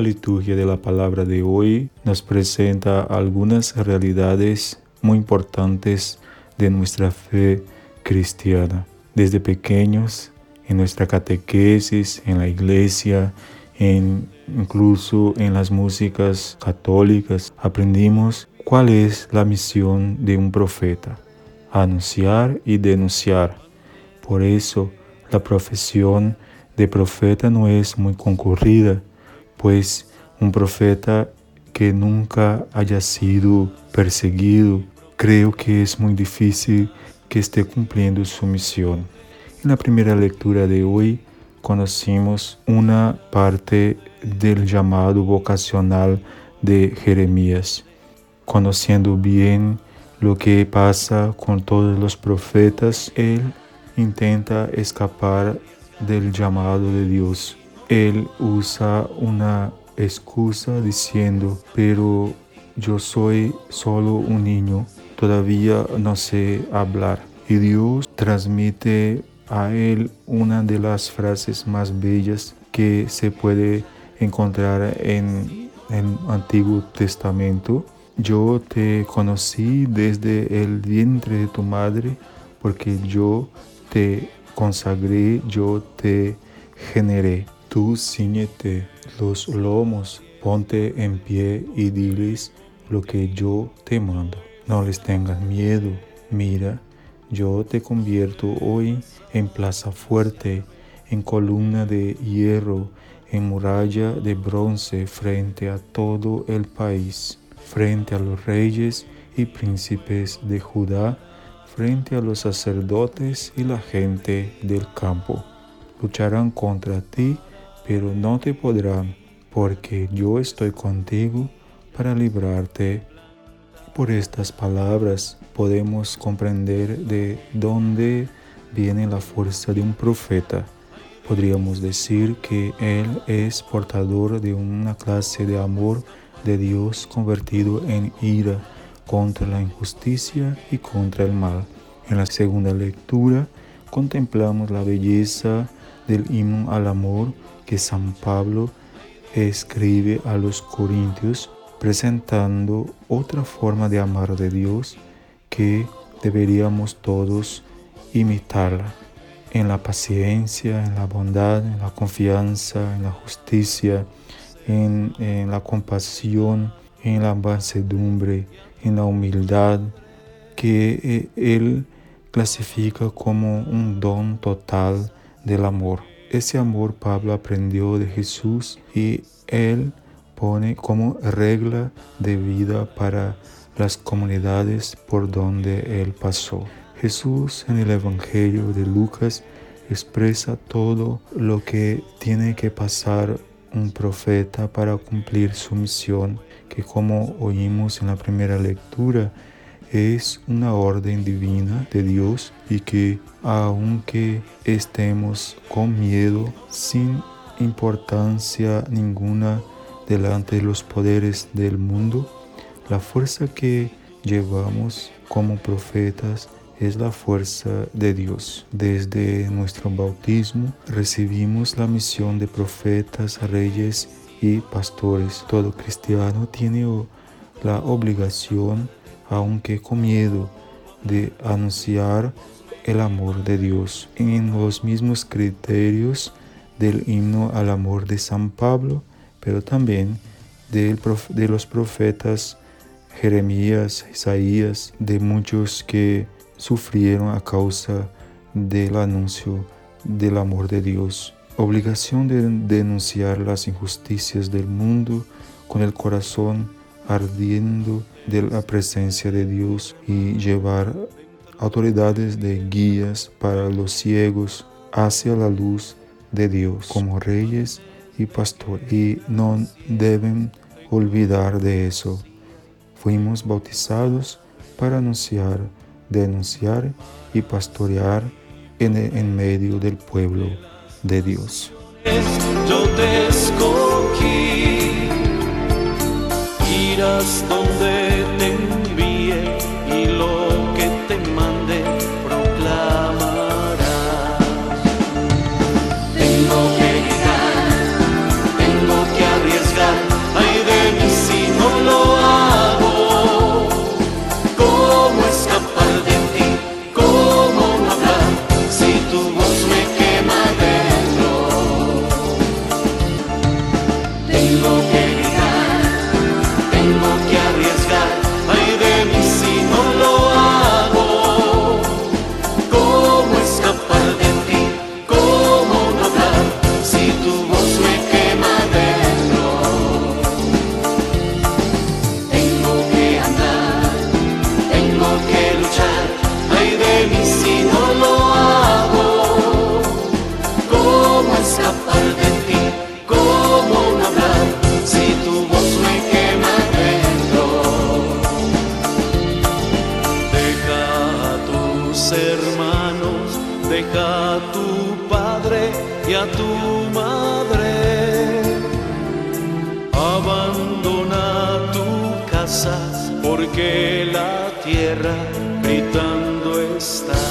Liturgia de la palabra de hoy nos presenta algunas realidades muy importantes de nuestra fe cristiana. Desde pequeños, en nuestra catequesis, en la iglesia, en, incluso en las músicas católicas, aprendimos cuál es la misión de un profeta, anunciar y denunciar. Por eso, la profesión de profeta no es muy concurrida, pues un profeta que nunca haya sido perseguido, creo que es muy difícil que esté cumpliendo su misión. En la primera lectura de hoy conocimos una parte del llamado vocacional de Jeremías, conociendo bien lo que pasa con todos los profetas, él intenta escapar del llamado de Dios. Él usa una excusa diciendo, pero yo soy solo un niño, todavía no sé hablar. Y Dios transmite a él una de las frases más bellas que se puede encontrar en el Antiguo Testamento. Yo te conocí desde el vientre de tu madre, porque yo te consagré, yo te generé. Tú ciñete los lomos, ponte en pie y diles lo que yo te mando. No les tengas miedo, mira, yo te convierto hoy en plaza fuerte, en columna de hierro, en muralla de bronce frente a todo el país, frente a los reyes y príncipes de Judá frente a los sacerdotes y la gente del campo. Lucharán contra ti, pero no te podrán, porque yo estoy contigo para librarte. Por estas palabras podemos comprender de dónde viene la fuerza de un profeta. Podríamos decir que él es portador de una clase de amor de Dios convertido en ira contra la injusticia y contra el mal. En la segunda lectura contemplamos la belleza del himno al amor que San Pablo escribe a los corintios presentando otra forma de amar de Dios que deberíamos todos imitarla. En la paciencia, en la bondad, en la confianza, en la justicia, en, en la compasión, en la mansedumbre, en la humildad, que eh, Él clasifica como un don total del amor. Ese amor Pablo aprendió de Jesús y Él pone como regla de vida para las comunidades por donde Él pasó. Jesús en el Evangelio de Lucas expresa todo lo que tiene que pasar un profeta para cumplir su misión, que como oímos en la primera lectura, es una orden divina de Dios y que aunque estemos con miedo, sin importancia ninguna delante de los poderes del mundo, la fuerza que llevamos como profetas es la fuerza de Dios. Desde nuestro bautismo recibimos la misión de profetas, reyes y pastores. Todo cristiano tiene la obligación, aunque con miedo, de anunciar el amor de Dios. En los mismos criterios del himno al amor de San Pablo, pero también de los profetas Jeremías, Isaías, de muchos que sufrieron a causa del anuncio del amor de Dios. Obligación de denunciar las injusticias del mundo con el corazón ardiendo de la presencia de Dios y llevar autoridades de guías para los ciegos hacia la luz de Dios como reyes y pastores. Y no deben olvidar de eso. Fuimos bautizados para anunciar denunciar y pastorear en, en medio del pueblo de Dios. Yo Donde te envíe y lo que te mande proclamarás. Tengo que llegar, tengo que arriesgar, ay de mí si no lo hago. ¿Cómo escapar de ti? ¿Cómo no hablar si tu voz me Deja a tu padre y a tu madre. Abandona tu casa porque la tierra gritando está.